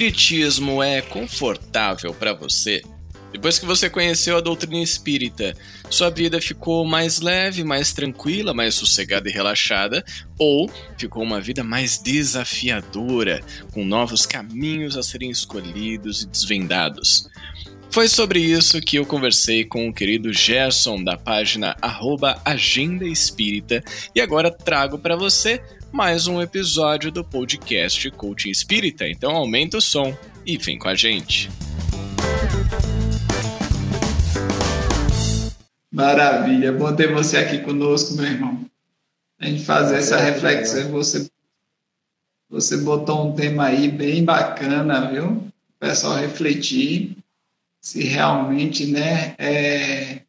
espiritismo é confortável para você? Depois que você conheceu a doutrina espírita, sua vida ficou mais leve, mais tranquila, mais sossegada e relaxada? Ou ficou uma vida mais desafiadora, com novos caminhos a serem escolhidos e desvendados? Foi sobre isso que eu conversei com o querido Gerson da página Agenda Espírita e agora trago para você mais um episódio do podcast Coaching Espírita. Então aumenta o som e vem com a gente. Maravilha, é bom ter você aqui conosco, meu irmão. A gente fazer essa reflexão. Você, você botou um tema aí bem bacana, viu? O pessoal refletir se realmente né, é,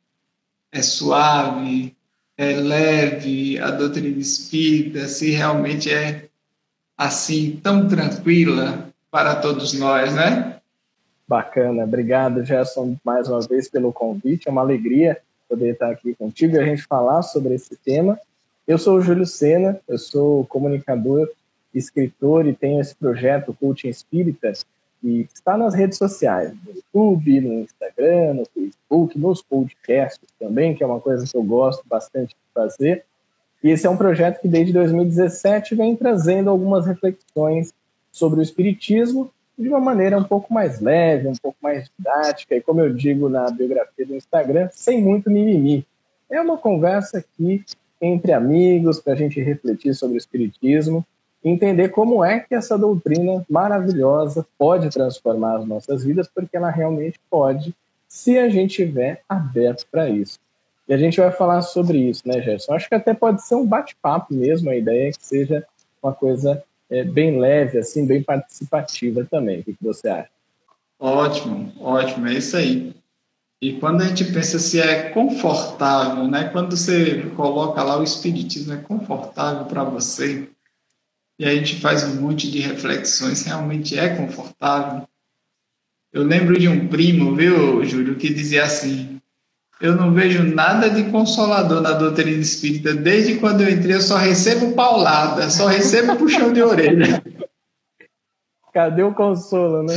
é suave, é leve a doutrina espírita, se realmente é assim tão tranquila para todos nós, né? Bacana, obrigado Gerson mais uma vez pelo convite, é uma alegria poder estar aqui contigo e a gente falar sobre esse tema. Eu sou o Júlio Sena, eu sou comunicador, escritor e tenho esse projeto Coaching Espírita e está nas redes sociais, no YouTube, no Instagram, no Facebook, nos podcasts também, que é uma coisa que eu gosto bastante de fazer. E esse é um projeto que desde 2017 vem trazendo algumas reflexões sobre o espiritismo de uma maneira um pouco mais leve, um pouco mais didática e, como eu digo na biografia do Instagram, sem muito mimimi. É uma conversa aqui entre amigos para a gente refletir sobre o espiritismo entender como é que essa doutrina maravilhosa pode transformar as nossas vidas, porque ela realmente pode, se a gente estiver aberto para isso. E a gente vai falar sobre isso, né, Gerson? Acho que até pode ser um bate-papo mesmo, a ideia é que seja uma coisa é, bem leve, assim, bem participativa também. O que, que você acha? Ótimo, ótimo, é isso aí. E quando a gente pensa se é confortável, né? Quando você coloca lá o espiritismo é confortável para você, e a gente faz um monte de reflexões, realmente é confortável. Eu lembro de um primo, viu, Júlio, que dizia assim: Eu não vejo nada de consolador na doutrina espírita. Desde quando eu entrei, eu só recebo paulada, só recebo puxão de orelha. Cadê o consolo, né?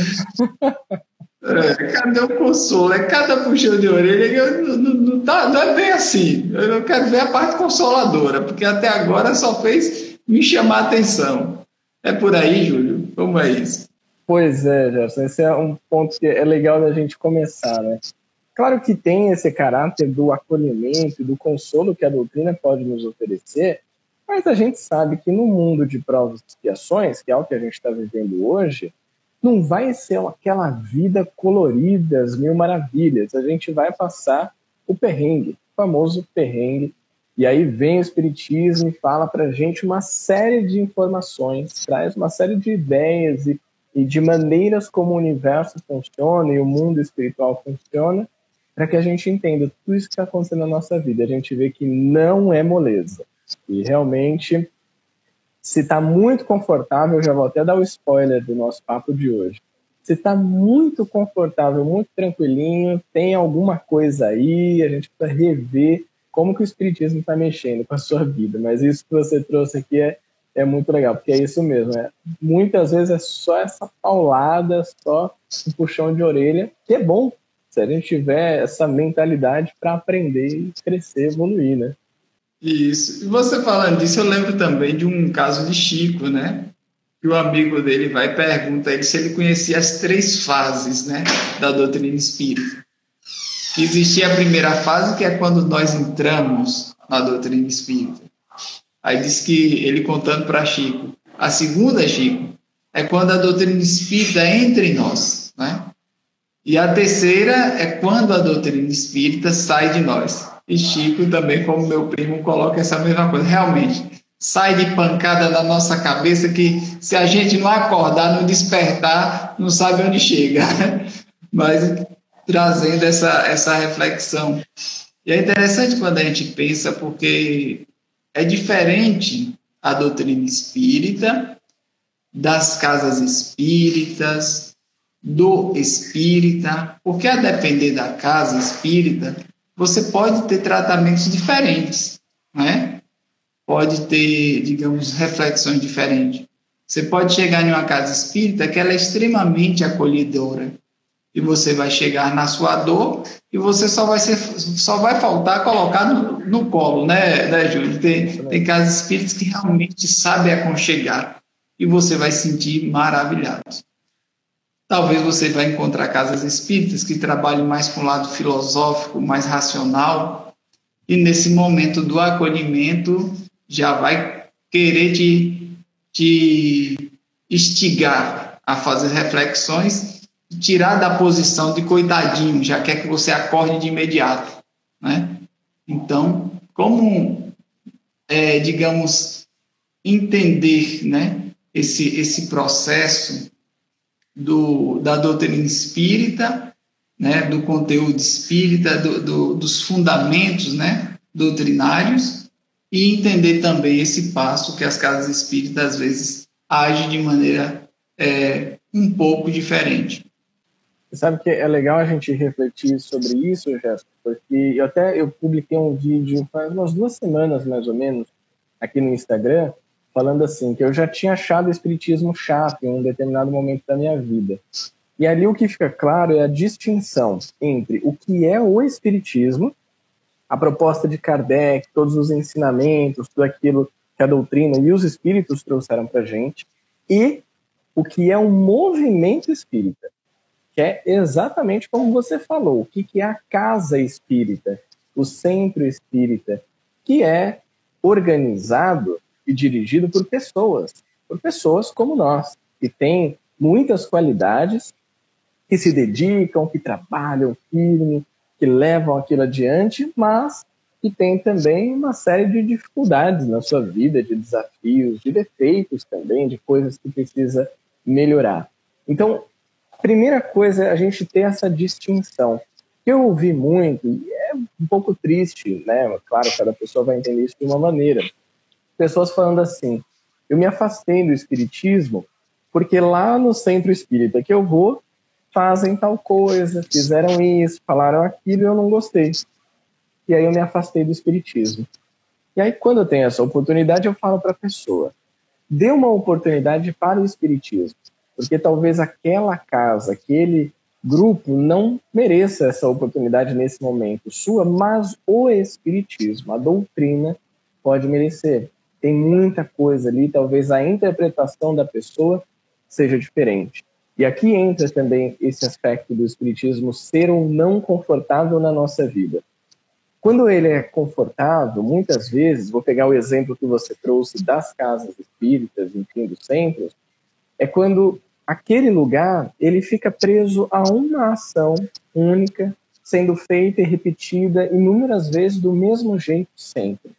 É, cadê o consolo? É cada puxão de orelha que eu, não, não, tá, não é bem assim. Eu não quero ver a parte consoladora, porque até agora só fez me chamar a atenção. É por aí, Júlio? Como é isso? Pois é, Gerson, esse é um ponto que é legal da gente começar, né? Claro que tem esse caráter do acolhimento do consolo que a doutrina pode nos oferecer, mas a gente sabe que no mundo de provas e expiações, que é o que a gente está vivendo hoje, não vai ser aquela vida colorida, as mil maravilhas. A gente vai passar o perrengue, o famoso perrengue e aí vem o Espiritismo e fala para a gente uma série de informações, traz uma série de ideias e, e de maneiras como o universo funciona e o mundo espiritual funciona, para que a gente entenda tudo isso que está acontecendo na nossa vida. A gente vê que não é moleza. E realmente, se está muito confortável, já vou até dar o spoiler do nosso papo de hoje. Se está muito confortável, muito tranquilinho, tem alguma coisa aí, a gente precisa rever como que o espiritismo está mexendo com a sua vida. Mas isso que você trouxe aqui é, é muito legal, porque é isso mesmo. É, muitas vezes é só essa paulada, só um puxão de orelha, que é bom se a gente tiver essa mentalidade para aprender e crescer, evoluir, né? Isso. E você falando disso, eu lembro também de um caso de Chico, né? Que o amigo dele vai e pergunta ele se ele conhecia as três fases, né, da doutrina espírita existia a primeira fase, que é quando nós entramos na doutrina espírita. Aí diz que ele contando para Chico. A segunda, Chico, é quando a doutrina espírita entra em nós, né? E a terceira é quando a doutrina espírita sai de nós. E Chico também, como meu primo, coloca essa mesma coisa. Realmente, sai de pancada na nossa cabeça que se a gente não acordar, não despertar, não sabe onde chega. Mas trazendo essa, essa reflexão. E é interessante quando a gente pensa, porque é diferente a doutrina espírita das casas espíritas, do espírita, porque a depender da casa espírita, você pode ter tratamentos diferentes, né? Pode ter, digamos, reflexões diferentes. Você pode chegar em uma casa espírita que ela é extremamente acolhedora. E você vai chegar na sua dor e você só vai, ser, só vai faltar colocar no, no colo, né, né Júlio? Tem, tem casas espíritas que realmente sabem aconchegar e você vai sentir maravilhado. Talvez você vai encontrar casas espíritas que trabalhem mais com o lado filosófico, mais racional, e nesse momento do acolhimento já vai querer te, te instigar a fazer reflexões tirar da posição de coitadinho, já quer que você acorde de imediato, né? Então, como, é, digamos, entender, né, esse, esse processo do, da doutrina espírita, né, do conteúdo espírita, do, do, dos fundamentos né, doutrinários, e entender também esse passo que as casas espíritas às vezes agem de maneira é, um pouco diferente. Sabe que é legal a gente refletir sobre isso, Jéssica, porque eu até eu publiquei um vídeo faz umas duas semanas mais ou menos aqui no Instagram falando assim, que eu já tinha achado o espiritismo chato em um determinado momento da minha vida. E ali o que fica claro é a distinção entre o que é o espiritismo, a proposta de Kardec, todos os ensinamentos, tudo aquilo que a doutrina e os espíritos trouxeram para gente, e o que é o movimento espírita, que é exatamente como você falou, o que, é a casa espírita, o centro espírita, que é organizado e dirigido por pessoas, por pessoas como nós, que têm muitas qualidades, que se dedicam, que trabalham firme, que levam aquilo adiante, mas que tem também uma série de dificuldades na sua vida, de desafios, de defeitos também, de coisas que precisa melhorar. Então, primeira coisa é a gente ter essa distinção. Eu ouvi muito, e é um pouco triste, né? Claro, cada pessoa vai entender isso de uma maneira pessoas falando assim: eu me afastei do espiritismo porque lá no centro espírita que eu vou fazem tal coisa, fizeram isso, falaram aquilo e eu não gostei. E aí eu me afastei do espiritismo. E aí quando eu tenho essa oportunidade eu falo para a pessoa: dê uma oportunidade para o espiritismo, porque talvez aquela casa, aquele grupo não mereça essa oportunidade nesse momento sua, mas o espiritismo, a doutrina pode merecer tem muita coisa ali, talvez a interpretação da pessoa seja diferente. E aqui entra também esse aspecto do espiritismo ser ou não confortável na nossa vida. Quando ele é confortável, muitas vezes, vou pegar o exemplo que você trouxe das casas espíritas, enfim, dos centros, é quando aquele lugar ele fica preso a uma ação única, sendo feita e repetida inúmeras vezes do mesmo jeito sempre.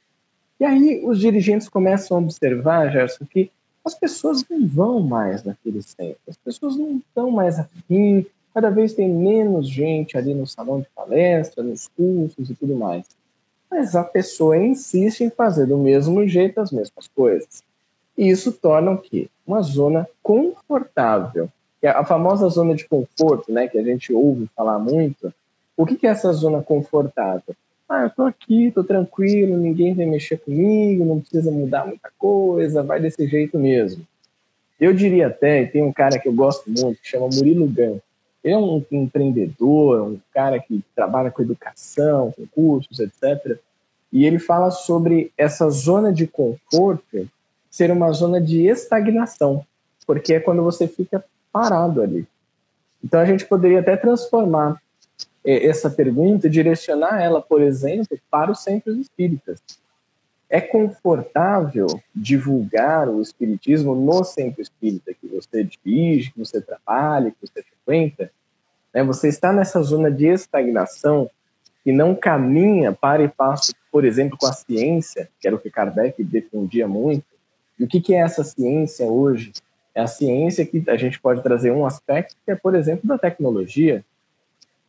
E aí os dirigentes começam a observar, Gerson, que as pessoas não vão mais naquele centro, as pessoas não estão mais afim, cada vez tem menos gente ali no salão de palestra, nos cursos e tudo mais. Mas a pessoa insiste em fazer do mesmo jeito as mesmas coisas. E isso torna o quê? Uma zona confortável. É a famosa zona de conforto, né, que a gente ouve falar muito. O que é essa zona confortável? Ah, eu tô aqui, tô tranquilo, ninguém vai mexer comigo, não precisa mudar muita coisa, vai desse jeito mesmo. Eu diria até, tem um cara que eu gosto muito, que chama Murilo Gan. Ele é um empreendedor, um cara que trabalha com educação, com cursos, etc. E ele fala sobre essa zona de conforto ser uma zona de estagnação, porque é quando você fica parado ali. Então a gente poderia até transformar essa pergunta, direcionar ela, por exemplo, para os centros espíritas. É confortável divulgar o espiritismo no centro espírita que você dirige, que você trabalha, que você frequenta? Né? Você está nessa zona de estagnação e não caminha para e passo, por exemplo, com a ciência, que era o que Kardec defendia muito. E o que é essa ciência hoje? É a ciência que a gente pode trazer um aspecto que é, por exemplo, da tecnologia,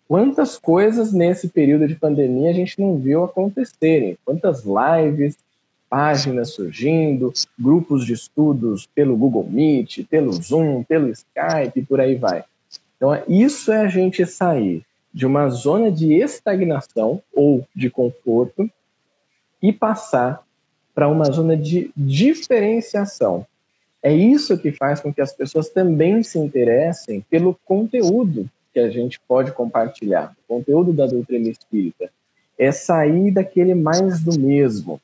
quantas coisas nesse período de pandemia a gente não viu acontecerem? Quantas lives, páginas surgindo, grupos de estudos pelo Google Meet, pelo Zoom, pelo Skype, por aí vai. Então, isso é a gente sair de uma zona de estagnação ou de conforto e passar para uma zona de diferenciação. É isso que faz com que as pessoas também se interessem pelo conteúdo que a gente pode compartilhar, o conteúdo da doutrina espírita. É sair daquele mais do mesmo.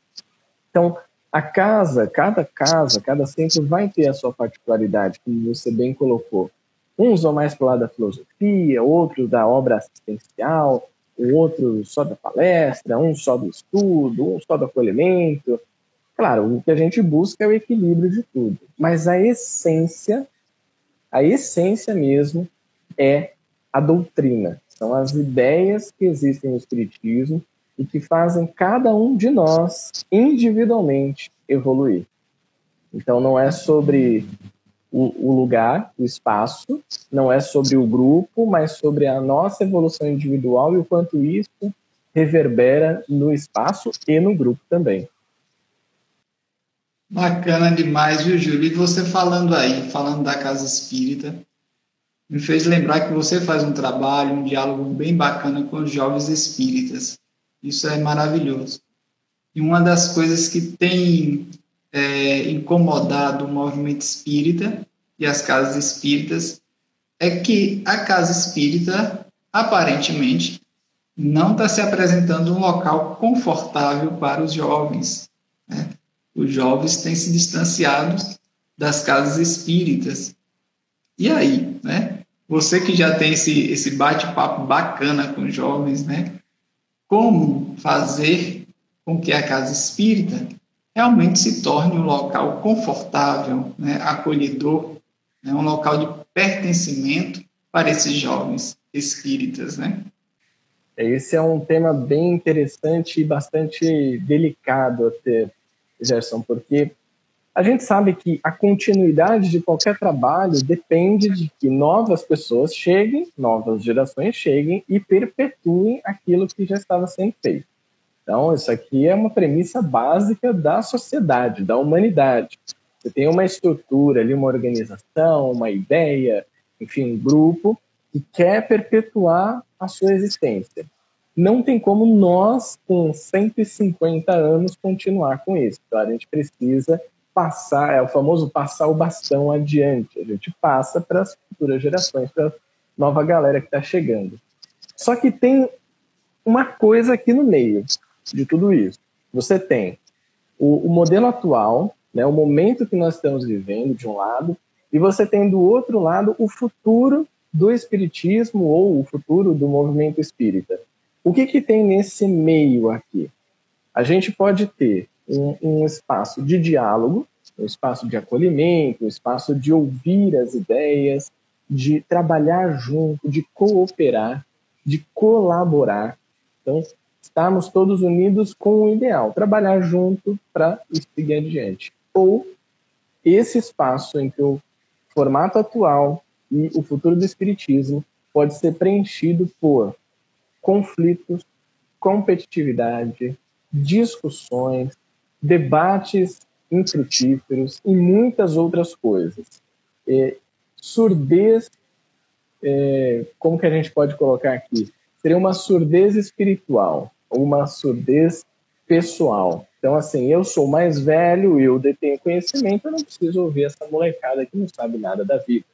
Então, a casa, cada casa, cada centro vai ter a sua particularidade, como você bem colocou. Uns vão mais para o lado da filosofia, outros da obra assistencial, o outro só da palestra, um só do estudo, um só do acolhimento. Claro, o que a gente busca é o equilíbrio de tudo, mas a essência, a essência mesmo é a doutrina. São as ideias que existem no Espiritismo e que fazem cada um de nós individualmente evoluir. Então não é sobre o, lugar, o espaço, não é sobre o grupo, mas sobre a nossa evolução individual e o quanto isso reverbera no espaço e no grupo também. Bacana demais, viu, Júlio? E você falando aí, falando da Casa Espírita, me fez lembrar que você faz um trabalho, um diálogo bem bacana com os jovens espíritas. Isso é maravilhoso. E uma das coisas que tem é, incomodado o movimento espírita e as casas espíritas é que a casa espírita, aparentemente, não está se apresentando um local confortável para os jovens. Né? Os jovens têm se distanciado das casas espíritas. E aí, né? Você que já tem esse, esse bate-papo bacana com jovens, né? Como fazer com que a casa espírita realmente se torne um local confortável, né, acolhedor, né, um local de pertencimento para esses jovens espíritas, né? Esse é um tema bem interessante e bastante delicado até, Gerson, porque a gente sabe que a continuidade de qualquer trabalho depende de que novas pessoas cheguem, novas gerações cheguem e perpetuem aquilo que já estava sendo feito. Então, isso aqui é uma premissa básica da sociedade, da humanidade. Você tem uma estrutura ali, uma organização, uma ideia, enfim, um grupo que quer perpetuar a sua existência. Não tem como nós, com 150 anos, continuar com isso. Então, a gente precisa passar, é o famoso passar o bastão adiante. A gente passa para as futuras gerações, para a nova galera que está chegando. Só que tem uma coisa aqui no meio, de tudo isso. Você tem o, o modelo atual, né, o momento que nós estamos vivendo, de um lado, e você tem do outro lado o futuro do espiritismo ou o futuro do movimento espírita. O que, que tem nesse meio aqui? A gente pode ter um, um, espaço de diálogo, um espaço de acolhimento, um espaço de ouvir as ideias, de trabalhar junto, de cooperar, de colaborar. Então, estarmos todos unidos com o ideal, trabalhar junto para seguir adiante. Ou esse espaço entre o formato atual e o futuro do espiritismo pode ser preenchido por conflitos, competitividade, discussões, debates infrutíferos e muitas outras coisas. É, surdez, é, como que a gente pode colocar aqui? Seria uma surdez espiritual uma surdez pessoal. Então, assim, eu sou mais velho, eu detenho conhecimento, eu não preciso ouvir essa molecada que não sabe nada da vida.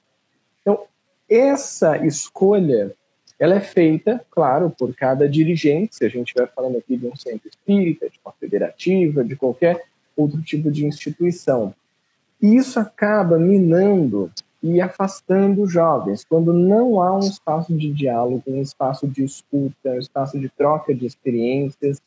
Então, essa escolha, ela é feita, claro, por cada dirigente, se a gente estiver falando aqui de um centro espírita, de uma federativa, de qualquer outro tipo de instituição. E isso acaba minando e afastando os jovens, quando não há um espaço de diálogo, um espaço de escuta, um espaço de troca de experiências,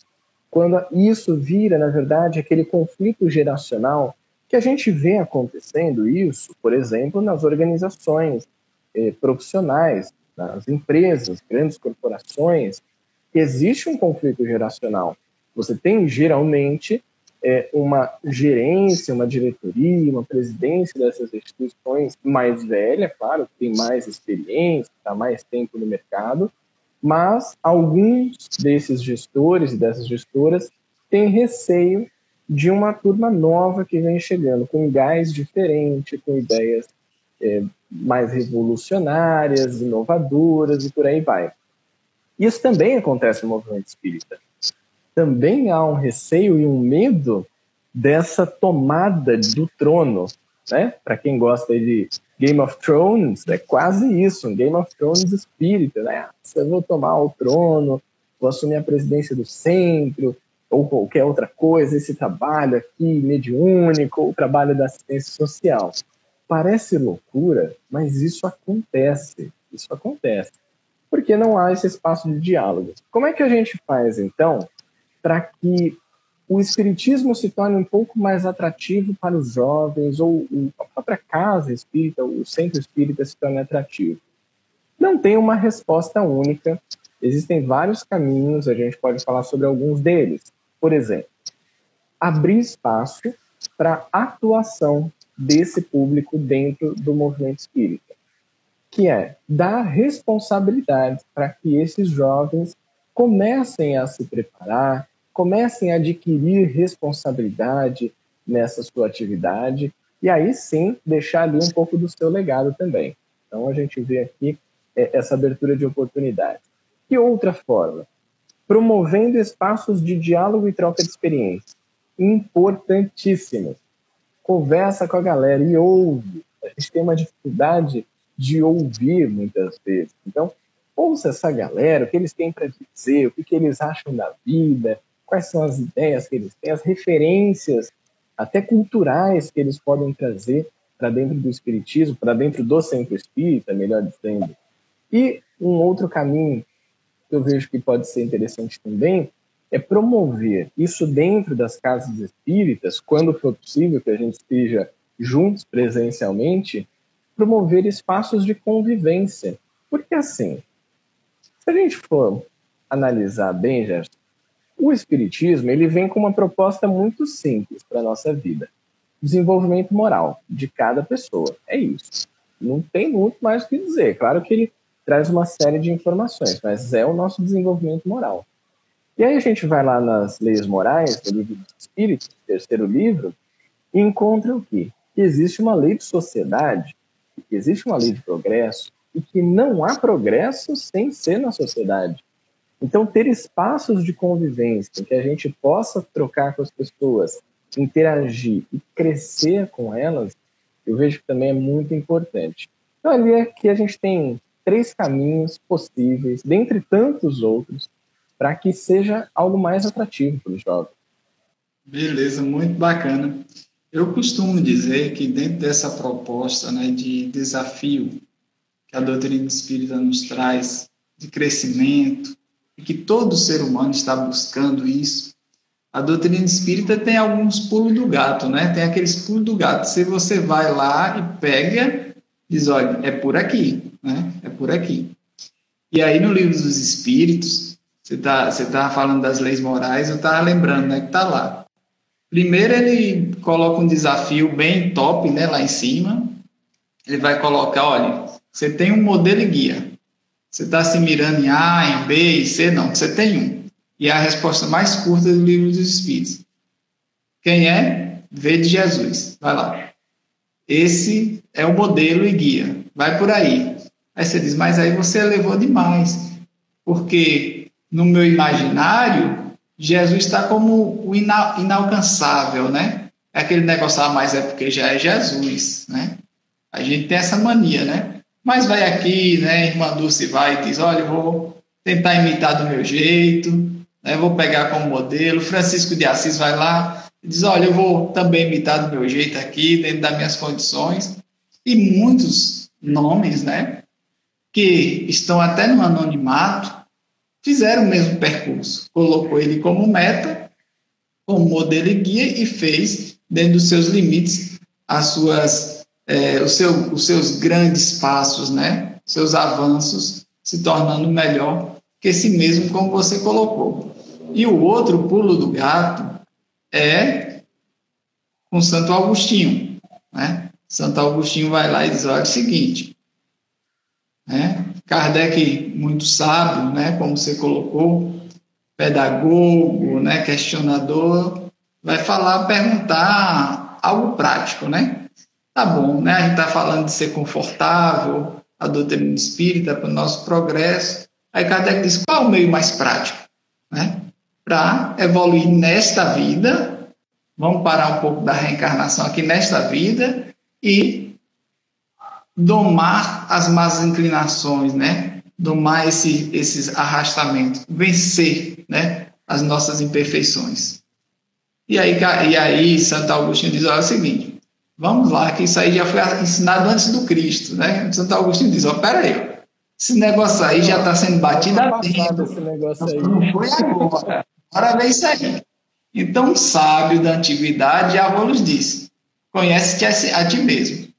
quando isso vira, na verdade, aquele conflito geracional que a gente vê acontecendo isso, por exemplo, nas organizações eh, profissionais, nas empresas, grandes corporações, existe um conflito geracional. Você tem geralmente é, uma gerência, uma diretoria, uma presidência dessas instituições mais velha, claro, que tem mais experiência, está mais tempo no mercado, mas alguns desses gestores e dessas gestoras têm receio de uma turma nova que vem chegando, com gás diferente, com ideias é, mais revolucionárias, inovadoras e por aí vai. Isso também acontece no movimento espírita também há um receio e um medo dessa tomada do trono, né? Para quem gosta de Game of Thrones, é quase isso, um Game of Thrones espírita, né? Eu vou tomar o trono, vou assumir a presidência do centro, ou qualquer outra coisa, esse trabalho aqui mediúnico, o trabalho da assistência social. Parece loucura, mas isso acontece. Isso acontece. Porque não há esse espaço de diálogo. Como é que a gente faz, então, para que o espiritismo se torne um pouco mais atrativo para os jovens, ou a própria casa espírita, o centro espírita se torne atrativo? Não tem uma resposta única. Existem vários caminhos, a gente pode falar sobre alguns deles. Por exemplo, abrir espaço para atuação desse público dentro do movimento espírita, que é dar responsabilidade para que esses jovens comecem a se preparar, comecem a adquirir responsabilidade nessa sua atividade e aí sim deixar ali um pouco do seu legado também. Então a gente vê aqui é, essa abertura de oportunidades. Que outra forma? promovendo espaços de diálogo e troca de experiências. Importantíssimo. Conversa com a galera e ouve. A gente tem uma dificuldade de ouvir muitas vezes. Então, ouça essa galera, o que eles têm para dizer, o que, que eles acham da vida, quais são as ideias que eles têm, as referências, até culturais, que eles podem trazer para dentro do espiritismo, para dentro do centro espírita, melhor dizendo. E um outro caminho eu vejo que pode ser interessante também é promover isso dentro das casas espíritas, quando for possível que a gente esteja juntos presencialmente, promover espaços de convivência. Porque assim, se a gente for analisar bem, Gerson, o espiritismo ele vem com uma proposta muito simples para a nossa vida. Desenvolvimento moral de cada pessoa. É isso. Não tem muito mais o que dizer. Claro que ele traz uma série de informações, mas é o nosso desenvolvimento moral. E aí a gente vai lá nas leis morais, no livro dos Espíritos, terceiro livro, e encontra o quê? Que existe uma lei de sociedade, que existe uma lei de progresso, e que não há progresso sem ser na sociedade. Então, ter espaços de convivência que a gente possa trocar com as pessoas, interagir e crescer com elas, eu vejo que também é muito importante. Então, ali é que a gente tem três caminhos possíveis, dentre tantos outros, para que seja algo mais atrativo para os jovens. Beleza, muito bacana. Eu costumo dizer que dentro dessa proposta né, de desafio que a doutrina espírita nos traz, de crescimento, e que todo ser humano está buscando isso, a doutrina espírita tem alguns pulos do gato, né? Tem aqueles pulos do gato. Se você vai lá e pega, diz, olha, é por aqui né? É por aqui. E aí no livro dos Espíritos, você tá, você tá falando das leis morais, eu tava lembrando, né, que tá lá. Primeiro ele coloca um desafio bem top, né, lá em cima. Ele vai colocar, olha, você tem um modelo e guia. Você está se mirando em A, em B, em C? Não, você tem um. E é a resposta mais curta do livro dos Espíritos. Quem é? Vê de Jesus. Vai lá. Esse é o modelo e guia. Vai por aí. Aí você diz, mas aí você elevou demais, porque no meu imaginário, Jesus está como o ina inalcançável, né? É aquele negócio, ah, mas é porque já é Jesus, né? A gente tem essa mania, né? Mas vai aqui, né, irmã Dulce vai e diz, olha, eu vou tentar imitar do meu jeito, né, vou pegar como modelo. Francisco de Assis vai lá e diz, olha, eu vou também imitar do meu jeito aqui, dentro das minhas condições. E muitos nomes, né, que estão até no anonimato, fizeram o mesmo percurso. Colocou ele como meta, como modelo e guia e fez, dentro dos seus limites, as suas, é, o seu, os seus grandes passos, né? seus avanços, se tornando melhor que si mesmo, como você colocou. E o outro pulo do gato é com Santo Agostinho. Né? Santo Agostinho vai lá e diz: olha é o seguinte, né? Kardec, muito sábio, né, como você colocou, pedagogo, né, questionador, vai falar, perguntar algo prático, né? Tá bom, né? A gente está falando de ser confortável, a doutrina espírita para o nosso progresso. Aí Kardec diz: qual é o meio mais prático? Né? Para evoluir nesta vida, vamos parar um pouco da reencarnação aqui nesta vida e domar as más inclinações, né? Domar esse, esses arrastamentos, vencer, né? As nossas imperfeições. E aí, e aí Santo Agostinho diz, olha é o seguinte, vamos lá, que isso aí já foi ensinado antes do Cristo, né? Santo Agostinho diz, ó, pera aí, esse negócio aí já está sendo batido há tempo. Esse negócio aí. Não foi agora. Agora vem isso aí. Então, um sábio da antiguidade já vos disse, conhece-te a ti mesmo.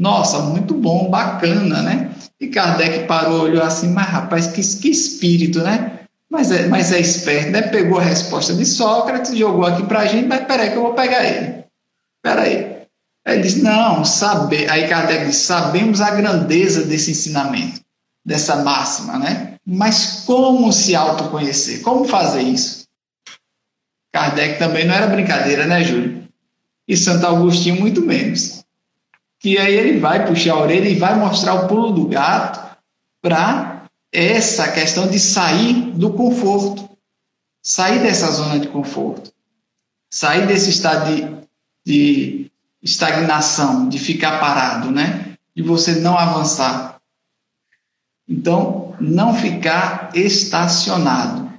Nossa, muito bom, bacana, né? E Kardec parou, olhou assim, mas rapaz, que, que espírito, né? Mas é, mas é esperto, né? Pegou a resposta de Sócrates, jogou aqui para a gente, mas peraí que eu vou pegar ele. Peraí. Ele disse, não, saber. Aí Kardec disse, sabemos a grandeza desse ensinamento dessa máxima, né? Mas como se autoconhecer? Como fazer isso? Kardec também não era brincadeira, né, Júlio? E Santo Agostinho muito menos. Que aí ele vai puxar a orelha e vai mostrar o pulo do gato para essa questão de sair do conforto, sair dessa zona de conforto, sair desse estado de, de estagnação, de ficar parado, né? De você não avançar. Então, não ficar estacionado.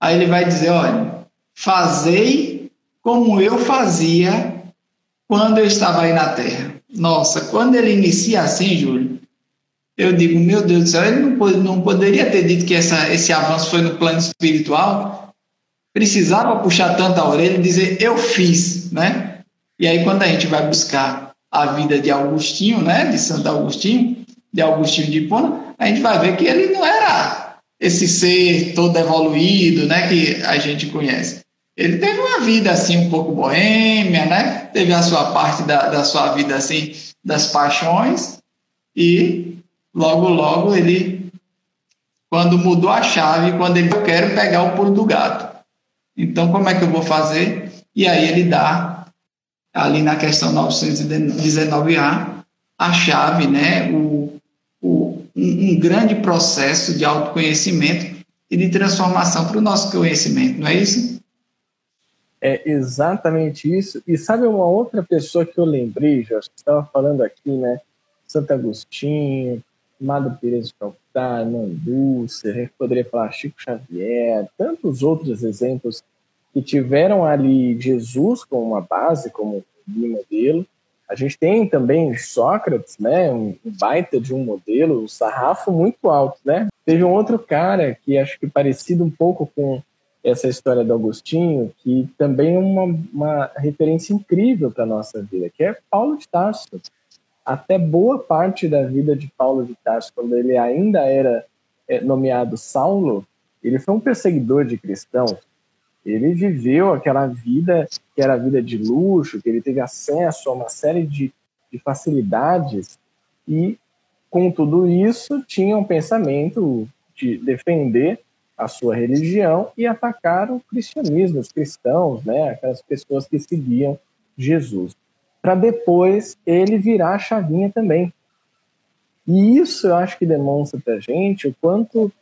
Aí ele vai dizer: olha, fazei como eu fazia quando eu estava aí na terra. Nossa, quando ele inicia assim, Júlio, eu digo: meu Deus do céu, ele não, não poderia ter dito que essa, esse avanço foi no plano espiritual. Precisava puxar tanta orelha e dizer: eu fiz, né? E aí, quando a gente vai buscar a vida de Augustinho, né, de Santo Agostinho, de Augustinho de Hipona, a gente vai ver que ele não era esse ser todo evoluído, né, que a gente conhece. Ele teve uma vida assim um pouco boêmia, né? Teve a sua parte da, da sua vida assim das paixões e logo logo ele quando mudou a chave, quando ele eu quero pegar o pulo do gato. Então como é que eu vou fazer? E aí ele dá ali na questão 919A a chave, né? O, um, um grande processo de autoconhecimento e de transformação para o nosso conhecimento, não é isso? É exatamente isso. E sabe uma outra pessoa que eu lembrei, já estava falando aqui, né? Santo Agostinho, Amado Pires de Calcutá, Mandúcia, a gente poderia falar Chico Xavier, tantos outros exemplos que tiveram ali Jesus como uma base, como modelo, a gente tem também Sócrates, né, um baita de um modelo, um sarrafo muito alto, né? Teve um outro cara que acho que parecido um pouco com essa história do Agostinho, que também é uma, uma referência incrível para a nossa vida, que é Paulo de Tarso. Até boa parte da vida de Paulo de Tarso, quando ele ainda era é, nomeado Saulo, ele foi um perseguidor de cristãos, ele viveu aquela vida que era a vida de luxo, que ele teve acesso a uma série de, de facilidades e, com tudo isso, tinha um pensamento de defender a sua religião e atacar o cristianismo, os cristãos, né, aquelas pessoas que seguiam Jesus, para depois ele virar a chavinha também. E isso eu acho que demonstra para a gente o quanto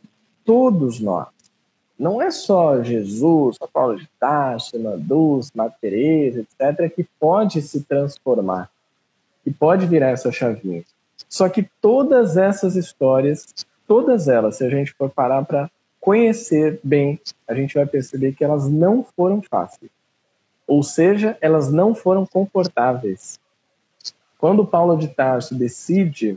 todos nós, não é só Jesus, São Paulo de Tarso, Mandus, Madre etc., que pode se transformar, que pode virar essa chavinha. Só que todas essas histórias, todas elas, se a gente for parar para conhecer bem, a gente vai perceber que elas não foram fáceis. Ou seja, elas não foram confortáveis. Quando Paulo de Tarso decide,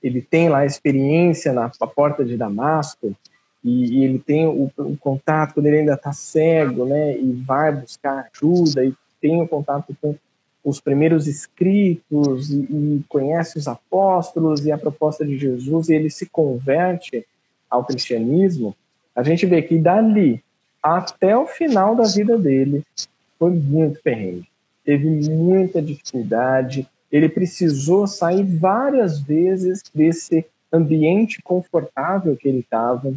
ele tem lá a experiência na porta de Damasco, e, e ele tem o, o, contato quando ele ainda está cego, né, e vai buscar ajuda e tem o contato com os primeiros escritos e, e conhece os apóstolos e a proposta de Jesus e ele se converte ao cristianismo, a gente vê que dali até o final da vida dele foi muito perrengue. Teve muita dificuldade, ele precisou sair várias vezes desse ambiente confortável que ele estava,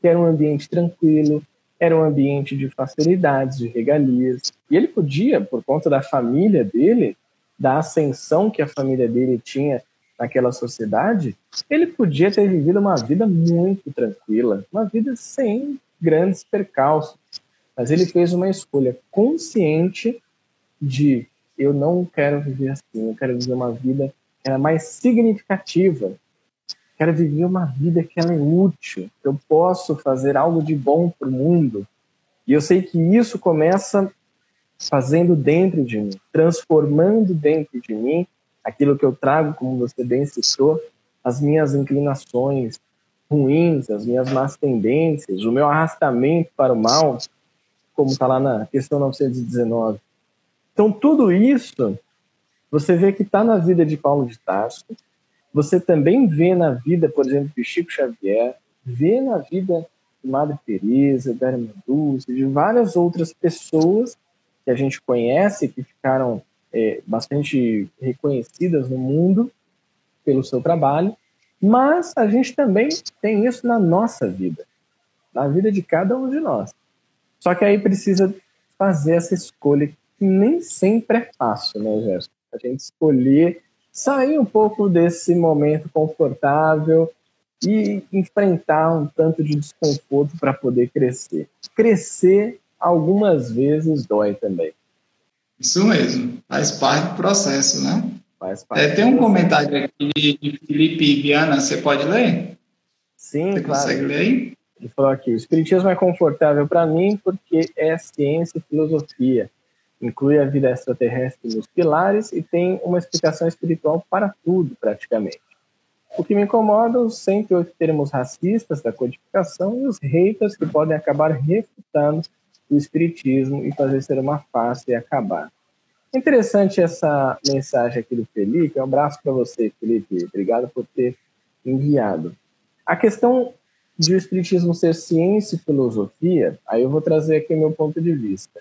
que era um ambiente tranquilo, era um ambiente de facilidades, de regalias. E ele podia, por conta da família dele, da ascensão que a família dele tinha naquela sociedade, ele podia ter vivido uma vida muito tranquila, uma vida sem grandes percalços. Mas ele fez uma escolha consciente de eu não quero viver assim, eu quero viver uma vida que é mais significativa, quero viver uma vida que ela é útil, que eu posso fazer algo de bom para o mundo. E eu sei que isso começa fazendo dentro de mim, transformando dentro de mim aquilo que eu trago, como você bem citou, as minhas inclinações ruins, as minhas más tendências, o meu arrastamento para o mal, como está lá na questão 919. Então, tudo isso você vê que está na vida de Paulo de Tarso, você também vê na vida, por exemplo, de Chico Xavier, vê na vida de Madre Teresa, da Irmã Dulce, de várias outras pessoas que a gente conhece, que ficaram é, bastante reconhecidas no mundo pelo seu trabalho, mas a gente também tem isso na nossa vida, na vida de cada um de nós. Só que aí precisa fazer essa escolha que nem sempre é fácil, né, Gerson? A gente escolher sair um pouco desse momento confortável e enfrentar um tanto de desconforto para poder crescer. Crescer algumas vezes dói também. Isso mesmo, faz parte do processo, né? Faz parte. É, tem um comentário aqui de Felipe Viana, você pode ler? Sim, você claro. consegue ler aí? Ele falou aqui: o Espiritismo é confortável para mim porque é ciência e filosofia. Inclui a vida extraterrestre nos pilares e tem uma explicação espiritual para tudo, praticamente. O que me incomoda são os 108 termos racistas da codificação e os haters que podem acabar refutando o Espiritismo e fazer ser uma face e acabar. Interessante essa mensagem aqui do Felipe. Um abraço para você, Felipe. Obrigado por ter enviado. A questão de o Espiritismo ser ciência e filosofia, aí eu vou trazer aqui o meu ponto de vista.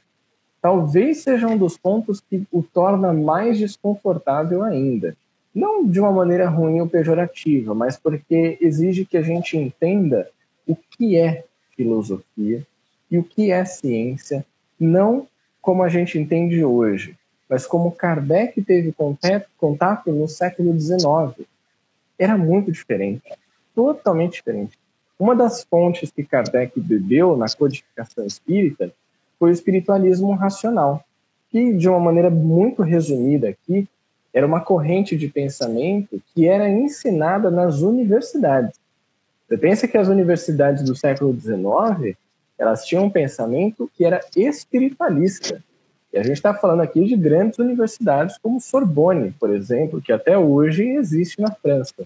Talvez seja um dos pontos que o torna mais desconfortável ainda. Não de uma maneira ruim ou pejorativa, mas porque exige que a gente entenda o que é filosofia e o que é ciência, não como a gente entende hoje, mas como Kardec teve contato no século XIX. Era muito diferente, totalmente diferente. Uma das fontes que Kardec bebeu na codificação espírita foi o espiritualismo racional, que, de uma maneira muito resumida aqui, era uma corrente de pensamento que era ensinada nas universidades. Você pensa que as universidades do século XIX elas tinham um pensamento que era espiritualista. E a gente está falando aqui de grandes universidades como Sorbonne, por exemplo, que até hoje existe na França.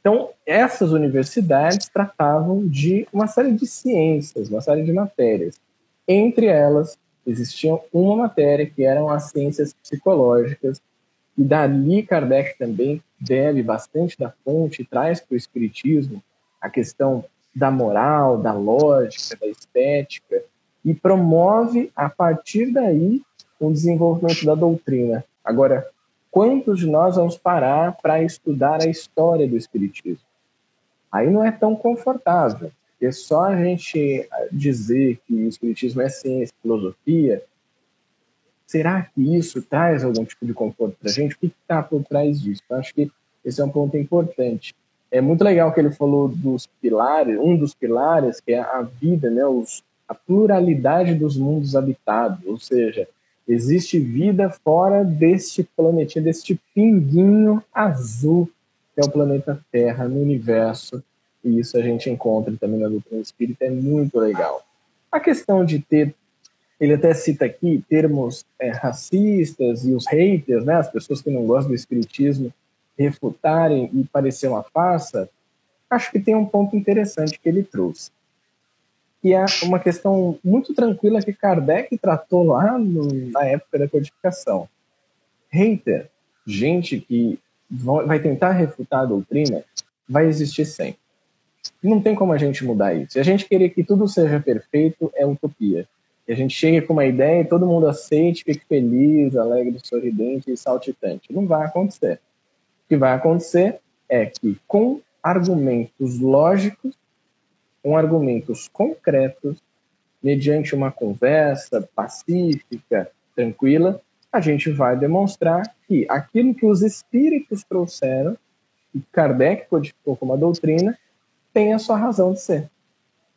Então, essas universidades tratavam de uma série de ciências, uma série de matérias. Entre elas, existia uma matéria que eram as ciências psicológicas, e dali Kardec também bebe bastante da fonte, traz para o Espiritismo a questão da moral, da lógica, da estética, e promove, a partir daí, o desenvolvimento da doutrina. Agora, quantos de nós vamos parar para estudar a história do Espiritismo? Aí não é tão confortável, porque só a gente dizer que o Espiritismo é ciência, filosofia, será que isso traz algum tipo de conforto para a gente? O que está por trás disso? Eu acho que esse é um ponto importante. É muito legal que ele falou dos pilares, um dos pilares, que é a vida, né, os, a pluralidade dos mundos habitados, ou seja, Existe vida fora deste planetinha, deste pinguinho azul que é o planeta Terra no universo. E isso a gente encontra também na doutrina espírita, é muito legal. A questão de ter, ele até cita aqui termos é, racistas e os haters, né, as pessoas que não gostam do espiritismo, refutarem e parecer uma farsa, acho que tem um ponto interessante que ele trouxe que é uma questão muito tranquila que Kardec tratou lá no, na época da codificação. Hater, gente que vai tentar refutar a doutrina, vai existir sempre. Não tem como a gente mudar isso. Se a gente querer que tudo seja perfeito, é utopia. Que a gente chegue com uma ideia e todo mundo aceite, fique feliz, alegre, sorridente e saltitante. Não vai acontecer. Que vai acontecer é que, com argumentos lógicos, com argumentos concretos, mediante uma conversa pacífica, tranquila, a gente vai demonstrar que aquilo que os espíritos trouxeram, e Kardec codificou como a doutrina, tem a sua razão de ser.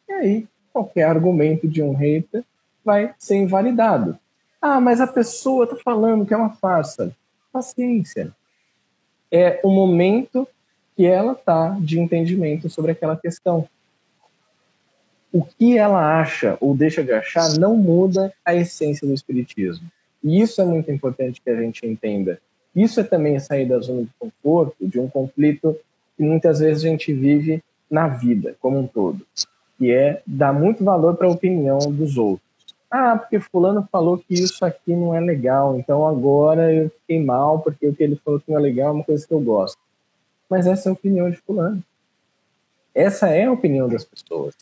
E aí, qualquer argumento de um hater vai ser invalidado. Ah, mas a pessoa está falando que é uma farsa. Paciência. É o momento que ela está de entendimento sobre aquela questão. O que ela acha ou deixa de achar não muda a essência do Espiritismo. E isso é muito importante que a gente entenda. Isso é também sair da zona de conforto, de um conflito que muitas vezes a gente vive na vida como um todo, que é dar muito valor para a opinião dos outros. Ah, porque fulano falou que isso aqui não é legal, então agora eu fiquei mal porque o que ele falou que não é legal é uma coisa que eu gosto. Mas essa é a opinião de fulano. Essa é a opinião das pessoas.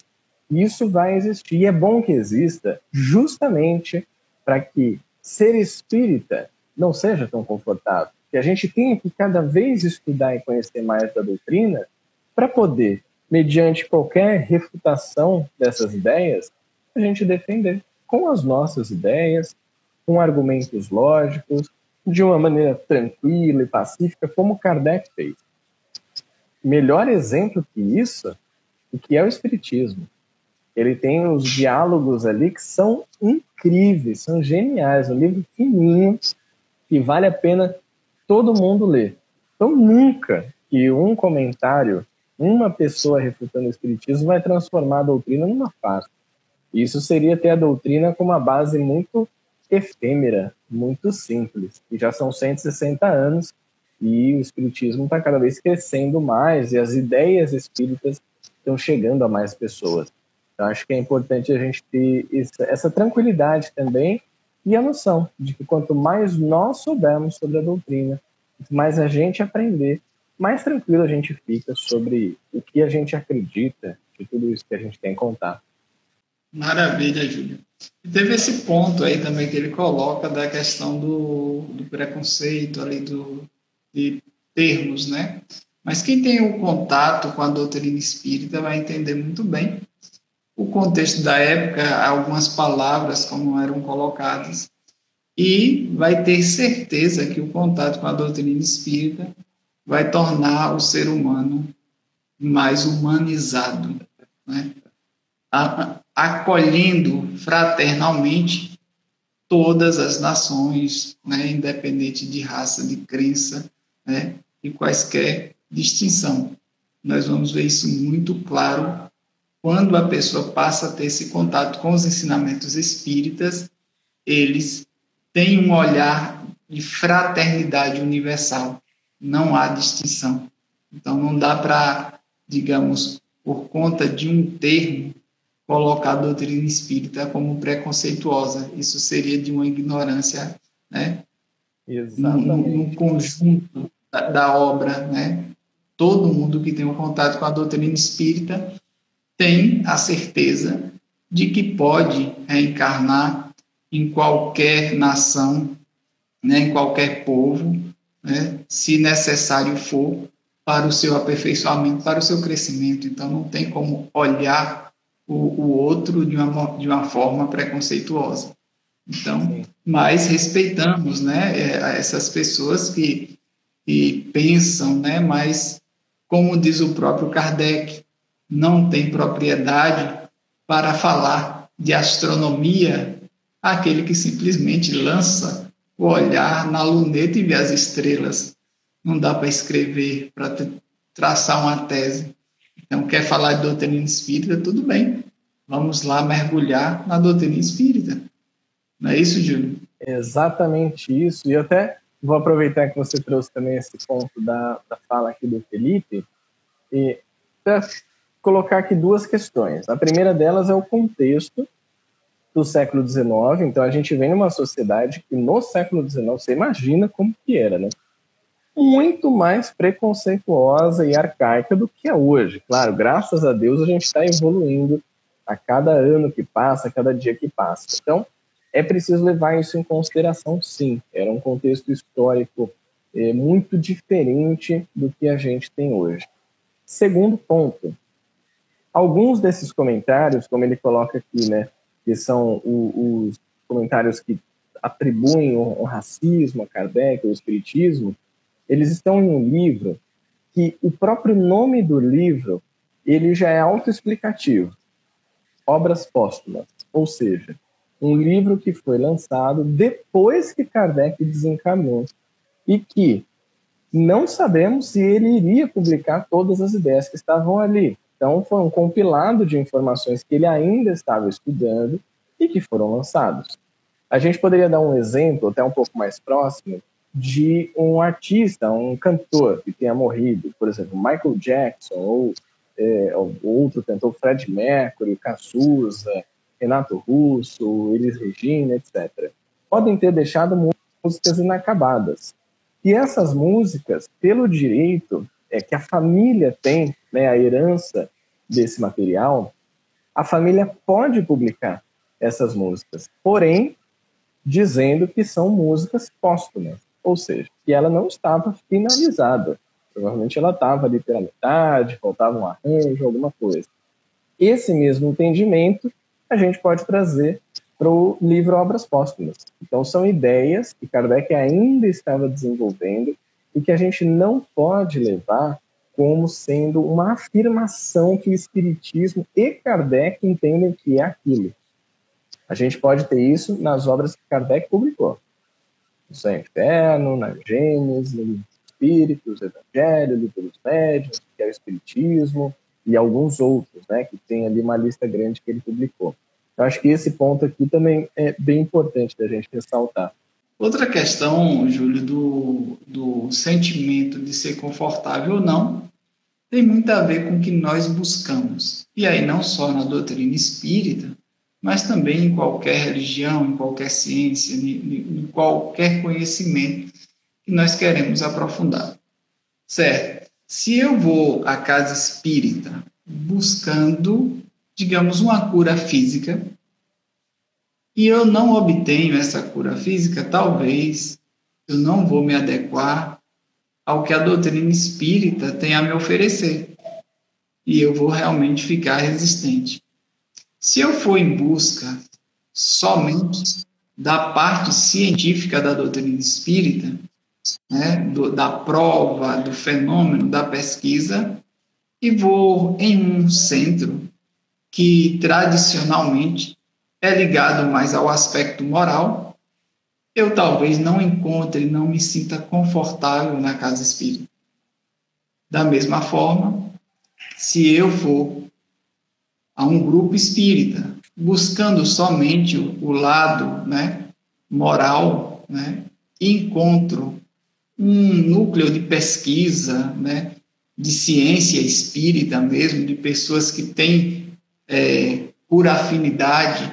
Isso vai existir. E é bom que exista justamente para que ser espírita não seja tão confortável. Que a gente tenha que cada vez estudar e conhecer mais da doutrina para poder, mediante qualquer refutação dessas ideias, a gente defender com as nossas ideias, com argumentos lógicos, de uma maneira tranquila e pacífica, como Kardec fez. Melhor exemplo que isso, o que é o Espiritismo. Ele tem os diálogos ali que são incríveis, são geniais, um livro fininho que vale a pena todo mundo ler. Então nunca que um comentário, uma pessoa refutando o espiritismo vai transformar a doutrina numa farsa. Isso seria ter a doutrina com uma base muito efêmera, muito simples. E já são 160 anos e o espiritismo está cada vez crescendo mais e as ideias espíritas estão chegando a mais pessoas. Então, acho que é importante a gente ter essa tranquilidade também e a noção de que quanto mais nós soubermos sobre a doutrina, mais a gente aprender, mais tranquilo a gente fica sobre o que a gente acredita de tudo isso que a gente tem a contar. Maravilha, Júlio. E teve esse ponto aí também que ele coloca da questão do, do preconceito ali, do, de termos, né? Mas quem tem o um contato com a doutrina espírita vai entender muito bem o contexto da época, algumas palavras como eram colocadas, e vai ter certeza que o contato com a doutrina espírita vai tornar o ser humano mais humanizado, né? Acolhendo fraternalmente todas as nações, né? independente de raça, de crença né? e quaisquer distinção. Nós vamos ver isso muito claro quando a pessoa passa a ter esse contato com os ensinamentos espíritas, eles têm um olhar de fraternidade universal. Não há distinção. Então, não dá para, digamos, por conta de um termo, colocar a doutrina espírita como preconceituosa. Isso seria de uma ignorância, né? Exatamente. No, no conjunto da, da obra, né? Todo mundo que tem um contato com a doutrina espírita tem a certeza de que pode reencarnar em qualquer nação, né, em qualquer povo, né, se necessário for, para o seu aperfeiçoamento, para o seu crescimento. Então, não tem como olhar o, o outro de uma, de uma forma preconceituosa. Então, mas respeitamos né, é, essas pessoas que, que pensam, né, mas, como diz o próprio Kardec, não tem propriedade para falar de astronomia aquele que simplesmente lança o olhar na luneta e vê as estrelas. Não dá para escrever, para traçar uma tese. Então, quer falar de doutrina espírita? Tudo bem. Vamos lá mergulhar na doutrina espírita. Não é isso, Júlio? Exatamente isso. E até vou aproveitar que você trouxe também esse ponto da, da fala aqui do Felipe. E colocar aqui duas questões. A primeira delas é o contexto do século XIX. Então, a gente vem numa sociedade que no século XIX, você imagina como que era, né? Muito mais preconceituosa e arcaica do que é hoje. Claro, graças a Deus a gente está evoluindo a cada ano que passa, a cada dia que passa. Então, é preciso levar isso em consideração, sim. Era um contexto histórico é, muito diferente do que a gente tem hoje. Segundo ponto, Alguns desses comentários, como ele coloca aqui, né, que são o, os comentários que atribuem o, o racismo a Kardec, o espiritismo, eles estão em um livro que o próprio nome do livro ele já é autoexplicativo. Obras póstumas, ou seja, um livro que foi lançado depois que Kardec desencarnou e que não sabemos se ele iria publicar todas as ideias que estavam ali. Então, foi um compilado de informações que ele ainda estava estudando e que foram lançados. A gente poderia dar um exemplo, até um pouco mais próximo, de um artista, um cantor que tenha morrido, por exemplo, Michael Jackson, ou, é, outro cantor, Fred Mercury, Cazuza, Renato Russo, Elis Regina, etc. Podem ter deixado músicas inacabadas. E essas músicas, pelo direito é, que a família tem, né, a herança desse material, a família pode publicar essas músicas, porém dizendo que são músicas póstumas, ou seja, que ela não estava finalizada. Provavelmente ela estava ali pela metade, faltava um arranjo, alguma coisa. Esse mesmo entendimento a gente pode trazer para o livro Obras Póstumas. Então, são ideias que Kardec ainda estava desenvolvendo e que a gente não pode levar como sendo uma afirmação que o Espiritismo e Kardec entendem que é aquilo. A gente pode ter isso nas obras que Kardec publicou. No Inferno, na Gênesis, no Livro dos Espíritos, Evangelho, Livro dos Médiuns, que é o Espiritismo, e alguns outros, né, que tem ali uma lista grande que ele publicou. Eu acho que esse ponto aqui também é bem importante da gente ressaltar. Outra questão, Júlio, do, do sentimento de ser confortável ou não, tem muito a ver com o que nós buscamos. E aí, não só na doutrina espírita, mas também em qualquer religião, em qualquer ciência, em, qualquer conhecimento que nós queremos aprofundar. Certo? Se eu vou à casa espírita buscando digamos, uma cura física, e eu não obtenho essa cura física, talvez eu não vou me adequar ao que a doutrina espírita tem a me oferecer. E eu vou realmente ficar resistente. Se eu for em busca somente da parte científica da doutrina espírita, né, do, da prova, do fenômeno, da pesquisa, e vou em um centro que tradicionalmente é ligado mais ao aspecto moral, eu talvez não encontre, não me sinta confortável na casa espírita. Da mesma forma, se eu for a um grupo espírita buscando somente o, lado né, moral, né, encontro um núcleo de pesquisa, né, de ciência espírita mesmo, de pessoas que têm é, por afinidade,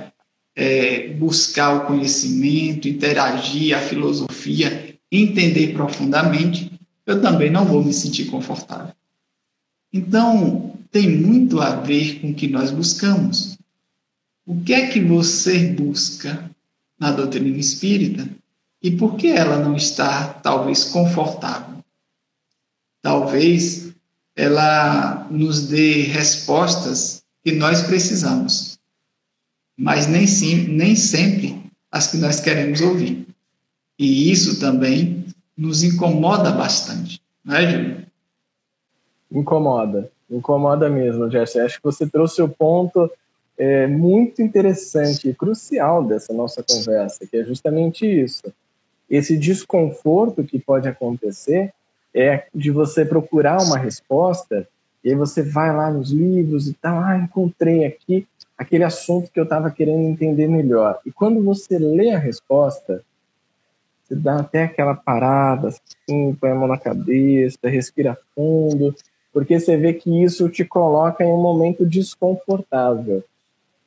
é, buscar o conhecimento, interagir, a filosofia, entender profundamente, eu também não vou me sentir confortável. Então, tem muito a ver com o que nós buscamos. O que é que você busca na doutrina espírita e por que ela não está, talvez, confortável? Talvez ela nos dê respostas que nós precisamos, mas nem, sim, nem sempre as que nós queremos ouvir. E isso também nos incomoda bastante, não é, Júlio? Incomoda, incomoda mesmo, Jesse. Acho que você trouxe o ponto é, muito interessante e crucial dessa nossa conversa, que é justamente isso. Esse desconforto que pode acontecer é de você procurar uma resposta e aí você vai lá nos livros e tal, ah, encontrei aqui aquele assunto que eu estava querendo entender melhor. E quando você lê a resposta, você dá até aquela parada, assim, põe a mão na cabeça, respira fundo, porque você vê que isso te coloca em um momento desconfortável.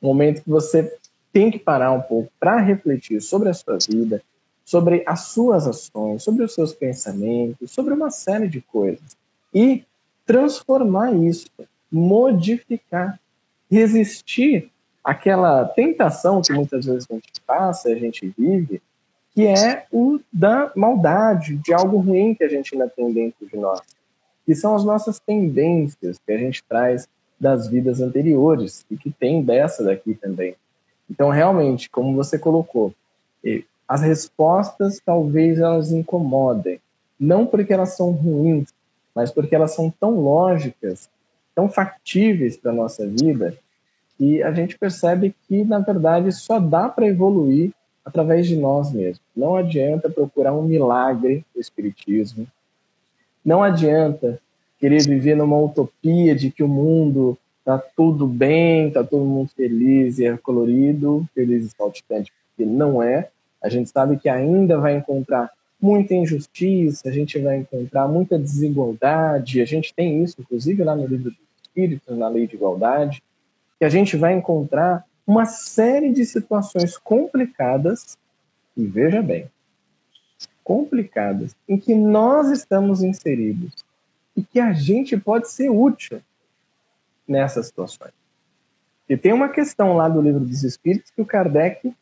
Um momento que você tem que parar um pouco para refletir sobre a sua vida, sobre as suas ações, sobre os seus pensamentos, sobre uma série de coisas. E transformar isso, modificar, resistir àquela tentação que muitas vezes a gente passa, a gente vive, que é o da maldade, de algo ruim que a gente ainda tem dentro de nós, que são as nossas tendências que a gente traz das vidas anteriores e que tem dessa daqui também. Então, realmente, como você colocou, as respostas talvez elas incomodem, não porque elas são ruins, mas porque elas são tão lógicas, tão factíveis para nossa vida, E a gente percebe que, na verdade, só dá para evoluir através de nós mesmos. Não adianta procurar um milagre do Espiritismo. Não adianta querer viver numa utopia de que o mundo está tudo bem, está todo mundo feliz e é colorido, feliz e saltitante, porque não é. A gente sabe que ainda vai encontrar muita injustiça, a gente vai encontrar muita desigualdade, a gente tem isso, inclusive, lá no livro dos Espíritos, na Lei de Igualdade, que a gente vai encontrar uma série de situações complicadas, e veja bem, complicadas, em que nós estamos inseridos e que a gente pode ser útil nessas situações. E tem uma questão lá do livro dos Espíritos que o Kardec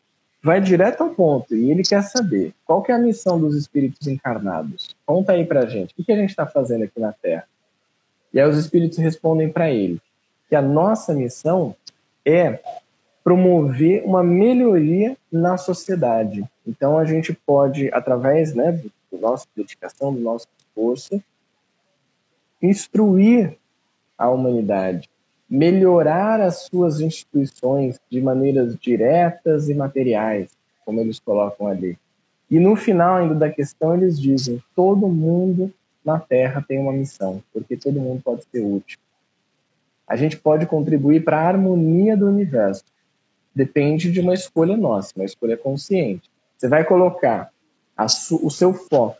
vai direto ao ponto e ele quer saber qual que é a missão dos espíritos encarnados. Conta aí pra gente, o que a gente está fazendo aqui na Terra? E aí os espíritos respondem para ele que a nossa missão é promover uma melhoria na sociedade. Então a gente pode, através né, da nossa dedicação, do nosso esforço, instruir a humanidade, melhorar as suas instituições de maneiras diretas e materiais, como eles colocam ali. E no final ainda da questão eles dizem: todo mundo na Terra tem uma missão, porque todo mundo pode ser útil. A gente pode contribuir para a harmonia do universo. Depende de uma escolha nossa, uma escolha consciente. Você vai colocar o seu foco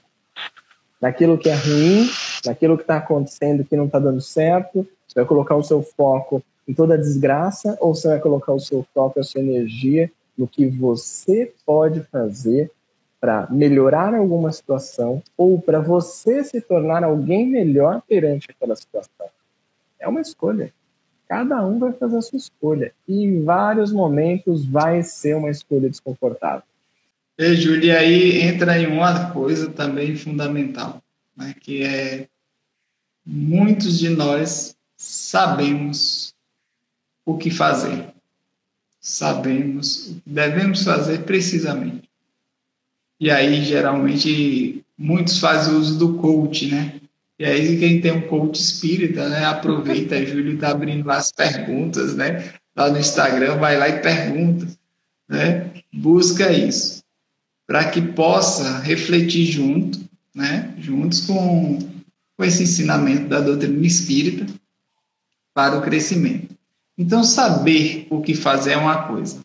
naquilo que é ruim, naquilo que está acontecendo que não está dando certo, você vai colocar o seu foco em toda a desgraça ou você vai colocar o seu foco, a sua energia no que você pode fazer para melhorar alguma situação ou para você se tornar alguém melhor perante aquela situação? É uma escolha. Cada um vai fazer a sua escolha. E em vários momentos vai ser uma escolha desconfortável. E, Júlia, aí entra em uma coisa também fundamental, né, que é muitos de nós sabemos o que fazer. Sabemos o que devemos fazer precisamente. E aí, geralmente, muitos fazem uso do coach, né? E aí, quem tem um coach espírita, né? Aproveita, Júlio está abrindo lá as perguntas, né? Lá no Instagram, vai lá e pergunta, né? Busca isso, para que possa refletir junto, né? Juntos com, com esse ensinamento da doutrina espírita, para o crescimento. Então, saber o que fazer é uma coisa,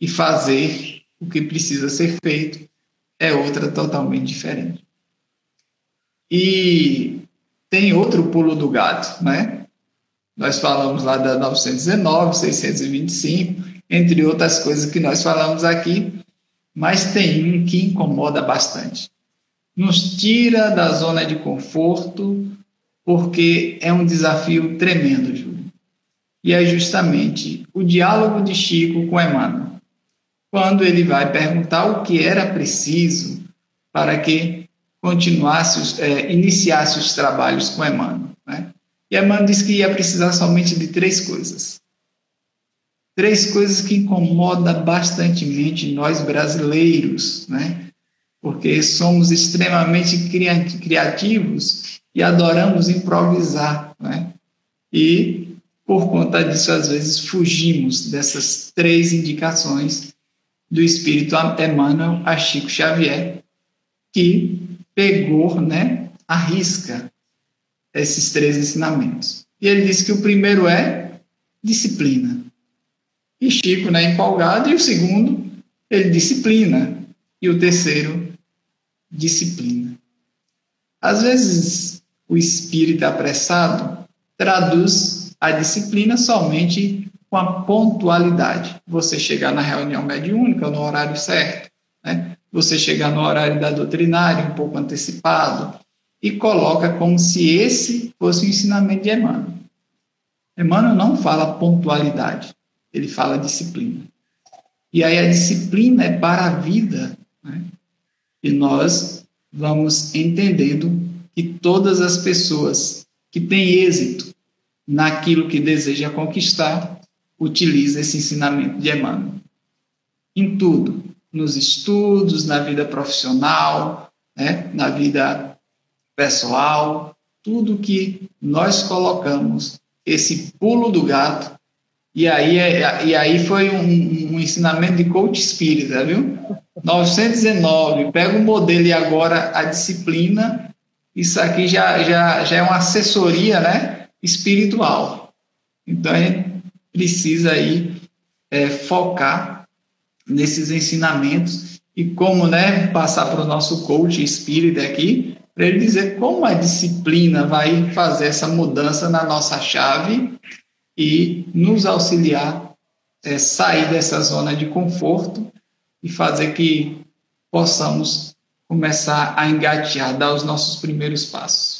e fazer o que precisa ser feito é outra totalmente diferente. E tem outro pulo do gato, né? Nós falamos lá da 919, 625, entre outras coisas que nós falamos aqui, mas tem um que incomoda bastante. Nos tira da zona de conforto, porque é um desafio tremendo, Júlio. E é justamente o diálogo de Chico com Emmanuel, quando ele vai perguntar o que era preciso para que continuasse, é, iniciasse os trabalhos com Emmanuel. Né? E Emmanuel disse que ia precisar somente de três coisas. Três coisas que incomodam bastantemente nós brasileiros, né? porque somos extremamente criativos e adoramos improvisar, né? E por conta disso, às vezes fugimos dessas três indicações do Espírito Emmanuel a Chico Xavier, que pegou, né, a risca esses três ensinamentos. E ele disse que o primeiro é disciplina. E Chico, né, empolgado, e o segundo, ele disciplina. E o terceiro, disciplina. Às vezes, o espírito apressado traduz a disciplina somente com a pontualidade. Você chegar na reunião mediúnica no horário certo, né? Você chegar no horário da doutrinária um pouco antecipado, e coloca como se esse fosse o ensinamento de Emmanuel. Emmanuel não fala pontualidade, ele fala disciplina. E aí a disciplina é para a vida. Né? E nós vamos entendendo que todas as pessoas que têm êxito naquilo que deseja conquistar utilizam esse ensinamento de Emmanuel. Em tudo, nos estudos, na vida profissional, né, na vida pessoal, tudo que nós colocamos esse pulo do gato E aí, é, e aí foi um, um ensinamento de coach espírita, viu? 919, pega o modelo e agora a disciplina. Isso aqui já, já, já é uma assessoria né, espiritual. Então a gente precisa aí é, focar nesses ensinamentos e como né, passar para o nosso coach espírita aqui, para ele dizer como a disciplina vai fazer essa mudança na nossa chave e nos auxiliar é, sair dessa zona de conforto e fazer que possamos começar a engatear, dar os nossos primeiros passos.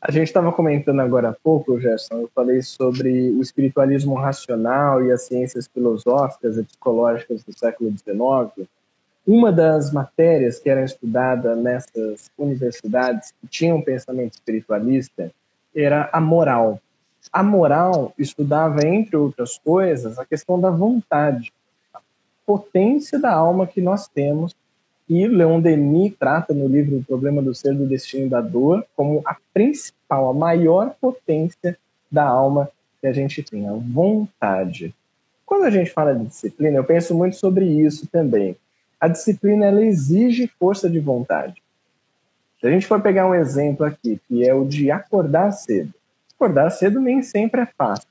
A gente estava comentando agora há pouco, Gerson, eu falei sobre o espiritualismo racional e as ciências filosóficas e psicológicas do século XIX. Uma das matérias que era estudada nessas universidades que tinham um pensamento espiritualista era a moral. A moral estudava, entre outras coisas, a questão da vontade, a potência da alma que nós temos. E Leon Denis trata no livro O Problema do Ser, do Destino e da Dor como a principal, a maior potência da alma que a gente tem, a vontade. Quando a gente fala de disciplina, eu penso muito sobre isso também. A disciplina ela exige força de vontade. Se a gente for pegar um exemplo aqui, que é o de acordar cedo, acordar cedo nem sempre é fácil.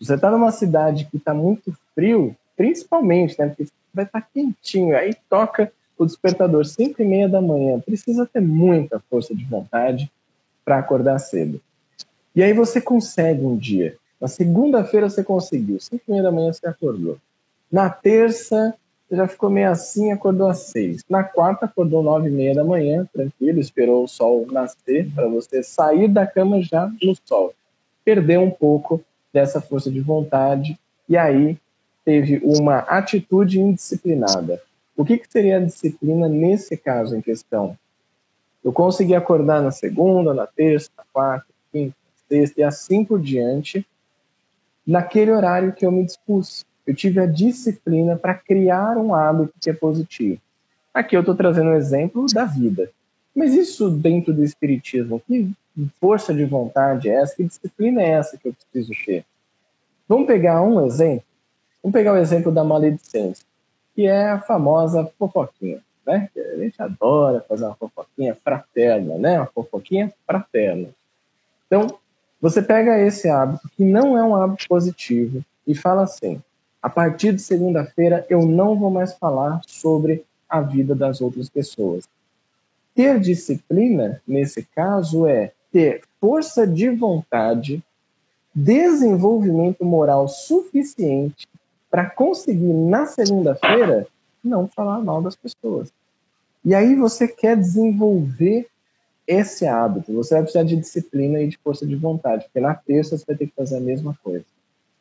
Você está numa cidade que está muito frio, principalmente, né? Porque vai estar tá quentinho, aí toca o despertador 5 e meia da manhã. Precisa ter muita força de vontade para acordar cedo. E aí você consegue um dia. Na segunda-feira você conseguiu, 5 e meia da manhã você acordou. Na terça você já ficou meio assim, acordou às 6. Na quarta acordou 9 e meia da manhã, tranquilo, esperou o sol nascer para você sair da cama já no sol perdeu um pouco dessa força de vontade e aí teve uma atitude indisciplinada. O que, que seria a disciplina nesse caso em questão? Eu consegui acordar na segunda, na terça, na quarta, quinta, sexta e assim por diante, naquele horário que eu me dispus. Eu tive a disciplina para criar um hábito que é positivo. Aqui eu estou trazendo um exemplo da vida. Mas isso dentro do Espiritismo, que força de vontade é essa? Que disciplina é essa que eu preciso ter? Vamos pegar um exemplo? Vamos pegar o exemplo da maledicência, que é a famosa fofoquinha, né? A gente adora fazer uma fofoquinha fraterna, né? Uma fofoquinha fraterna. Então, você pega esse hábito, que não é um hábito positivo, e fala assim: a partir de segunda-feira eu não vou mais falar sobre a vida das outras pessoas. Ter disciplina, nesse caso, é ter força de vontade, desenvolvimento moral suficiente para conseguir, na segunda-feira, não falar mal das pessoas. E aí você quer desenvolver esse hábito, você vai precisar de disciplina e de força de vontade, porque na terça você vai ter que fazer a mesma coisa.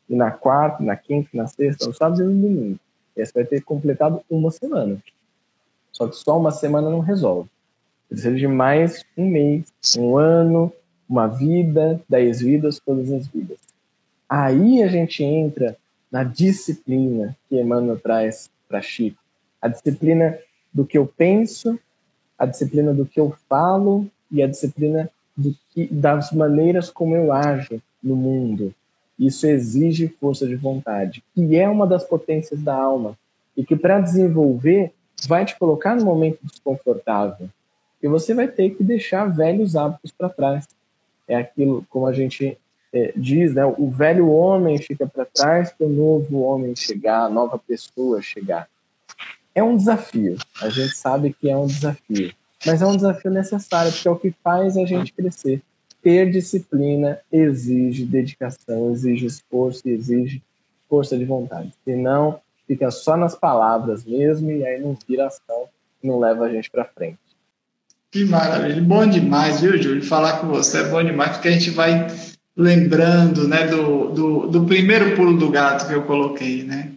E na quarta, na quinta, na sexta, no sábado e no domingo. E aí você vai ter completado uma semana. Só que só uma semana não resolve. Precisa de mais um mês, um ano, uma vida, dez vidas, todas as vidas. Aí a gente entra na disciplina que Emmanuel traz para Chico. A disciplina do que eu penso, a disciplina do que eu falo e a disciplina que, das maneiras como eu ajo no mundo. Isso exige força de vontade, que é uma das potências da alma e que para desenvolver vai te colocar num momento desconfortável e você vai ter que deixar velhos hábitos para trás. É aquilo, como a gente é, diz, né? O velho homem fica para trás para o novo homem chegar, a nova pessoa chegar. É um desafio. A gente sabe que é um desafio, mas é um desafio necessário porque é o que faz a gente crescer. Ter disciplina exige dedicação, exige esforço, exige força de vontade. Senão, fica só nas palavras mesmo e aí não vira ação, não leva a gente para frente. Que maravilha. Bom demais, viu, Júlio? Falar com você é bom demais, porque a gente vai lembrando né, do, do, do primeiro pulo do gato que eu coloquei, né?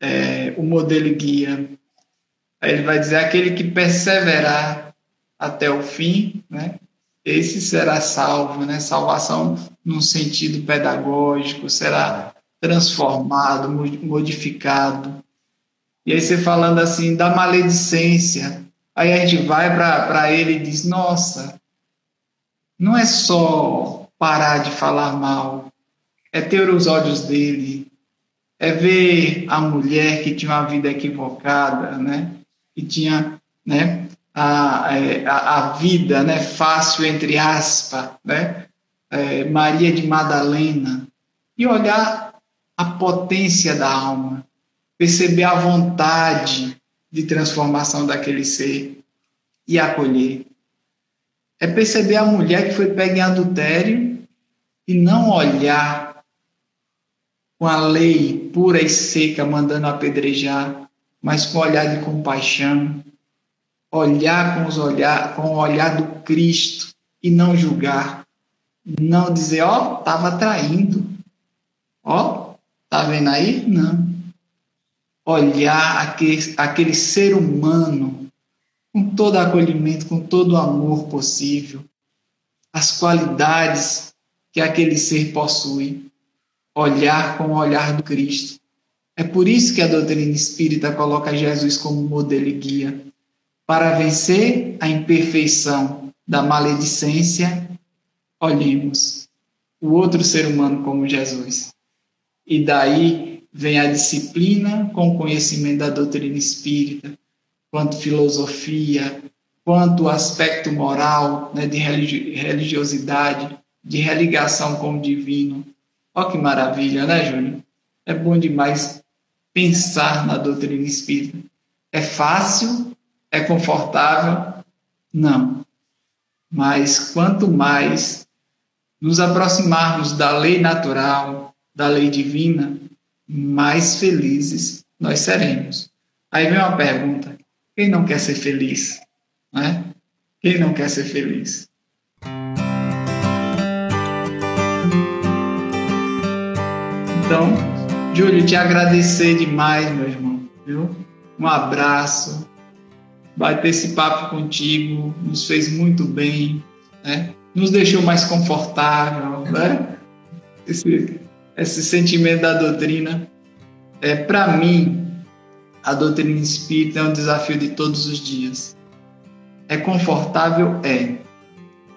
É, o modelo guia. Aí ele vai dizer aquele que perseverar até o fim, né? Esse será salvo, né? Salvação num sentido pedagógico, será transformado, modificado. E aí você falando assim da maledicência, Aí a gente vai para ele e diz: Nossa, não é só parar de falar mal, é ter os olhos dele, é ver a mulher que tinha uma vida equivocada, né? Que tinha, né? A, é, a, a vida, né? Fácil entre aspas, né? É, Maria de Madalena e olhar a potência da alma, perceber a vontade de transformação daquele ser e acolher. É perceber a mulher que foi pega em adultério e não olhar com a lei pura e seca mandando apedrejar, mas com olhar de compaixão, olhar com os olhar, com o olhar do Cristo e não julgar, não dizer, ó, oh, estava traindo, ó, oh, tá vendo aí? Não. Olhar aquele, aquele ser humano com todo acolhimento, com todo amor possível, as qualidades que aquele ser possui olhar com o olhar do Cristo. É por isso que a doutrina espírita coloca Jesus como modelo e guia. Para vencer a imperfeição da maledicência, olhemos o outro ser humano como Jesus. E daí vem a disciplina com o conhecimento da doutrina espírita, quanto filosofia, quanto aspecto moral, né, de religiosidade, de religação com o divino, Olha que maravilha, né, Júnior? É bom demais pensar na doutrina espírita. É fácil? É confortável? Não. Mas quanto mais nos aproximarmos da lei natural, da lei divina, mais felizes nós seremos. Aí vem uma pergunta: quem não quer ser feliz? Né? Quem não quer ser feliz? Então, Júlio, te agradecer demais, meu irmão, viu? Um abraço. Bater esse papo contigo nos fez muito bem, né? Nos deixou mais confortável, né? Esse, esse sentimento da doutrina. É, Para mim, a doutrina espírita é um desafio de todos os dias. É confortável? É.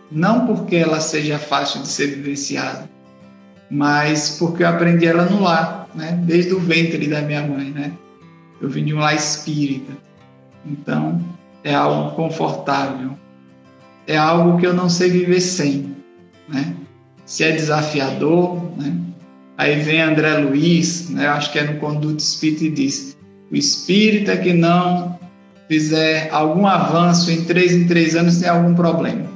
Não porque ela seja fácil de ser vivenciada, mas porque eu aprendi ela no lar, né? Desde o ventre da minha mãe, né? Eu vim de um lar espírita. Então, é algo confortável. É algo que eu não sei viver sem, né? Se é desafiador, né? Aí vem André Luiz, né? Acho que é no Conduto Espírita e diz: o espírita que não fizer algum avanço em três em três anos tem algum problema.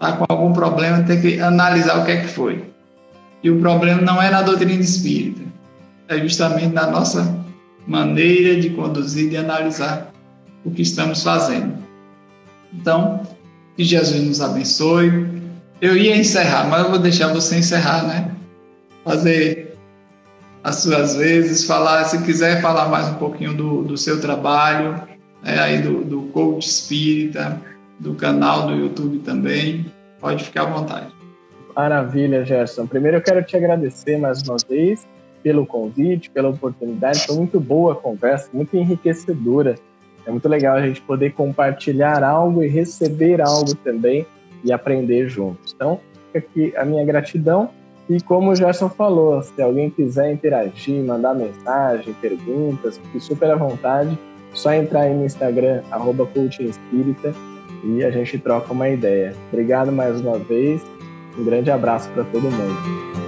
Tá com algum problema, tem que analisar o que é que foi. E o problema não é na doutrina espírita, é justamente na nossa maneira de conduzir, de analisar o que estamos fazendo. Então, que Jesus nos abençoe. Eu ia encerrar, mas eu vou deixar você encerrar, né? Fazer as suas vezes, falar, se quiser falar mais um pouquinho do, do seu trabalho, né, aí do, do coach espírita, do canal do YouTube também, pode ficar à vontade. Maravilha, Gerson. Primeiro eu quero te agradecer mais uma vez pelo convite, pela oportunidade. Foi muito boa a conversa, muito enriquecedora. É muito legal a gente poder compartilhar algo e receber algo também e aprender juntos. Então, fica aqui a minha gratidão. E como o Gerson falou, se alguém quiser interagir, mandar mensagem, perguntas, fique super à vontade. Só entrar aí no Instagram, arroba Espírita, e a gente troca uma ideia. Obrigado mais uma vez um grande abraço para todo mundo.